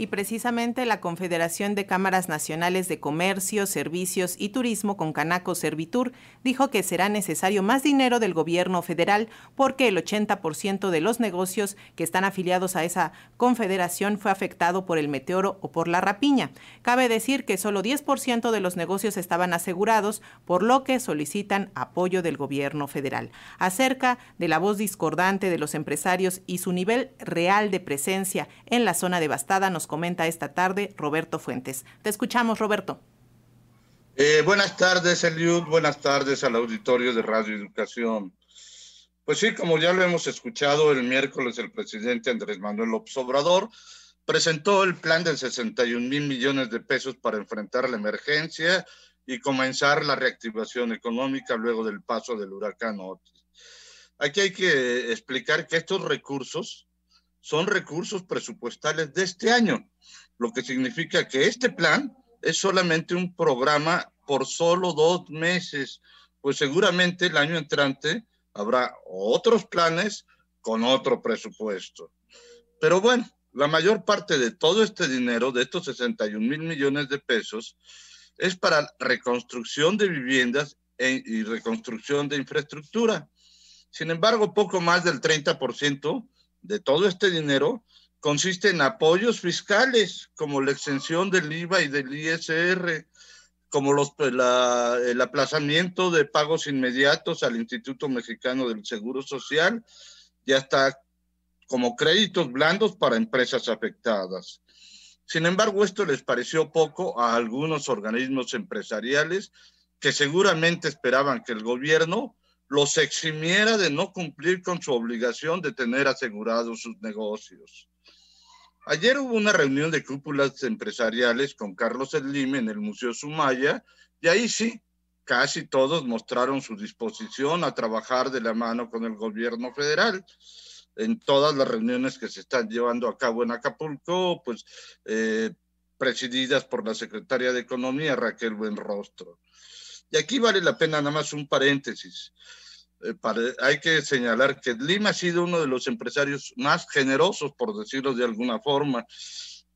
Y precisamente la Confederación de Cámaras Nacionales de Comercio, Servicios y Turismo con Canaco Servitur dijo que será necesario más dinero del gobierno federal porque el 80% de los negocios que están afiliados a esa confederación fue afectado por el meteoro o por la rapiña. Cabe decir que solo 10% de los negocios estaban asegurados, por lo que solicitan apoyo del gobierno federal. Acerca de la voz discordante de los empresarios y su nivel real de presencia en la zona devastada, nos comenta esta tarde Roberto Fuentes. Te escuchamos, Roberto. Eh, buenas tardes, Eliud. Buenas tardes al auditorio de Radio Educación. Pues sí, como ya lo hemos escuchado, el miércoles el presidente Andrés Manuel López Obrador presentó el plan de 61 mil millones de pesos para enfrentar la emergencia y comenzar la reactivación económica luego del paso del huracán Otis. Aquí hay que explicar que estos recursos son recursos presupuestales de este año, lo que significa que este plan es solamente un programa por solo dos meses, pues seguramente el año entrante habrá otros planes con otro presupuesto. Pero bueno, la mayor parte de todo este dinero, de estos 61 mil millones de pesos, es para reconstrucción de viviendas e, y reconstrucción de infraestructura. Sin embargo, poco más del 30% de todo este dinero consiste en apoyos fiscales, como la exención del IVA y del ISR, como los, el aplazamiento de pagos inmediatos al Instituto Mexicano del Seguro Social y hasta como créditos blandos para empresas afectadas. Sin embargo, esto les pareció poco a algunos organismos empresariales que seguramente esperaban que el gobierno los eximiera de no cumplir con su obligación de tener asegurados sus negocios. Ayer hubo una reunión de cúpulas empresariales con Carlos Slim en el Museo Sumaya y ahí sí, casi todos mostraron su disposición a trabajar de la mano con el gobierno federal. En todas las reuniones que se están llevando a cabo en Acapulco, pues eh, presididas por la secretaria de Economía, Raquel Buenrostro. Y aquí vale la pena nada más un paréntesis. Eh, hay que señalar que Lima ha sido uno de los empresarios más generosos, por decirlo de alguna forma.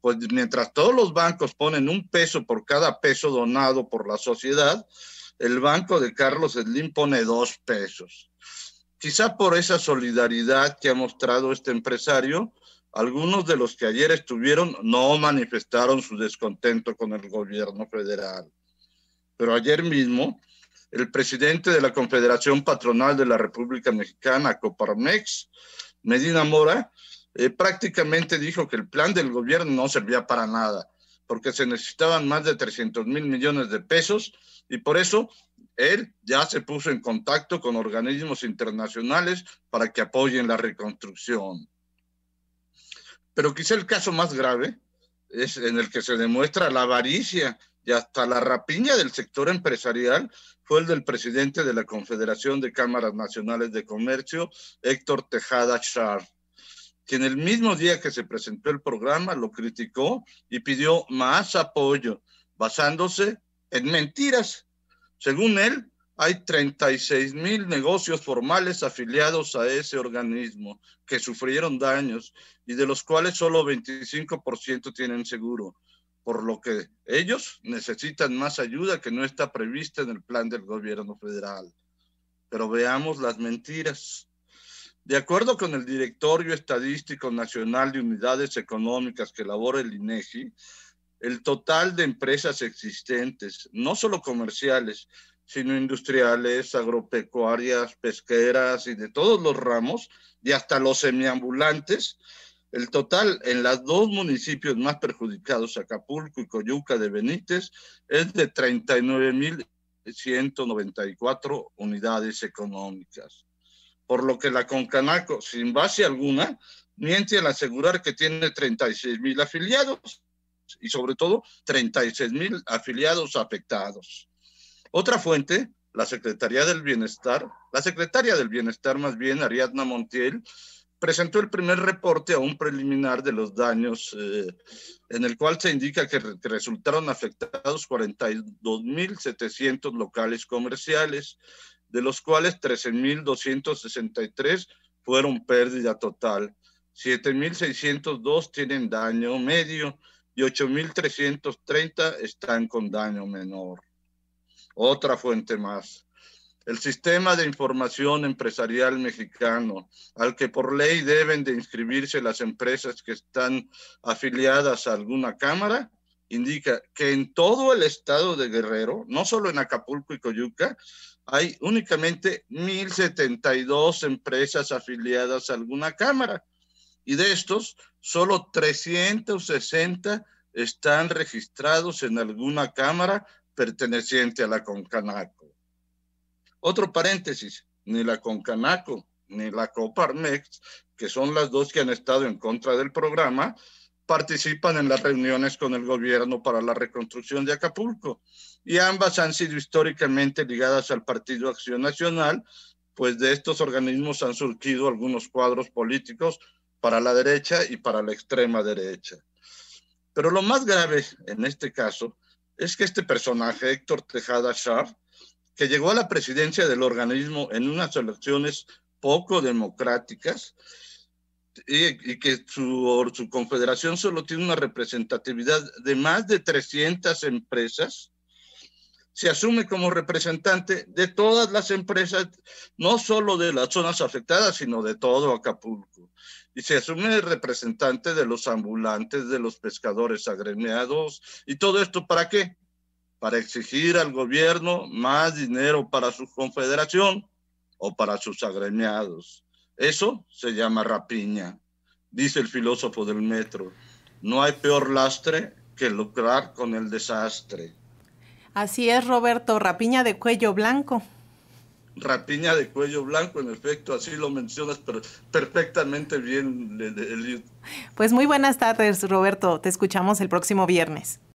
Pues mientras todos los bancos ponen un peso por cada peso donado por la sociedad, el banco de Carlos Slim pone dos pesos. Quizá por esa solidaridad que ha mostrado este empresario, algunos de los que ayer estuvieron no manifestaron su descontento con el gobierno federal pero ayer mismo el presidente de la Confederación Patronal de la República Mexicana, Coparmex, Medina Mora, eh, prácticamente dijo que el plan del gobierno no servía para nada, porque se necesitaban más de 300 mil millones de pesos y por eso él ya se puso en contacto con organismos internacionales para que apoyen la reconstrucción. Pero quizá el caso más grave es en el que se demuestra la avaricia y hasta la rapiña del sector empresarial fue el del presidente de la Confederación de Cámaras Nacionales de Comercio, Héctor Tejada Char, quien el mismo día que se presentó el programa lo criticó y pidió más apoyo, basándose en mentiras. Según él, hay 36 mil negocios formales afiliados a ese organismo que sufrieron daños y de los cuales solo 25% tienen seguro por lo que ellos necesitan más ayuda que no está prevista en el plan del gobierno federal. Pero veamos las mentiras. De acuerdo con el Directorio Estadístico Nacional de Unidades Económicas que elabora el INEGI, el total de empresas existentes, no solo comerciales, sino industriales, agropecuarias, pesqueras y de todos los ramos, y hasta los semiambulantes, el total en los dos municipios más perjudicados, Acapulco y Coyuca de Benítez, es de 39.194 unidades económicas. Por lo que la Concanaco, sin base alguna, miente al asegurar que tiene 36.000 afiliados y sobre todo 36.000 afiliados afectados. Otra fuente, la Secretaría del Bienestar, la secretaria del Bienestar más bien, Ariadna Montiel, presentó el primer reporte a un preliminar de los daños, eh, en el cual se indica que, que resultaron afectados 42.700 locales comerciales, de los cuales 13.263 fueron pérdida total, 7.602 tienen daño medio y 8.330 están con daño menor. Otra fuente más el sistema de información empresarial mexicano, al que por ley deben de inscribirse las empresas que están afiliadas a alguna cámara, indica que en todo el estado de Guerrero, no solo en Acapulco y Coyuca, hay únicamente 1.072 empresas afiliadas a alguna cámara. Y de estos, solo 360 están registrados en alguna cámara perteneciente a la Concanaco. Otro paréntesis, ni la Concanaco ni la Coparmex, que son las dos que han estado en contra del programa, participan en las reuniones con el gobierno para la reconstrucción de Acapulco. Y ambas han sido históricamente ligadas al Partido Acción Nacional, pues de estos organismos han surgido algunos cuadros políticos para la derecha y para la extrema derecha. Pero lo más grave en este caso es que este personaje, Héctor Tejada Sharp, que llegó a la presidencia del organismo en unas elecciones poco democráticas y, que su, confederación solo tiene una representatividad de más de 300 empresas, se asume como representante de todas las empresas, no solo de las zonas afectadas, sino de todo Acapulco. Y se asume el representante de los ambulantes, de los pescadores agremiados, y todo esto para qué? Para exigir al gobierno más dinero para su confederación o para sus agremiados. Eso se llama rapiña, dice el filósofo del metro. No hay peor lastre que lucrar con el desastre. Así es, Roberto, rapiña de cuello blanco. Rapiña de cuello blanco, en efecto, así lo mencionas pero perfectamente bien. Pues muy buenas tardes, Roberto. Te escuchamos el próximo viernes.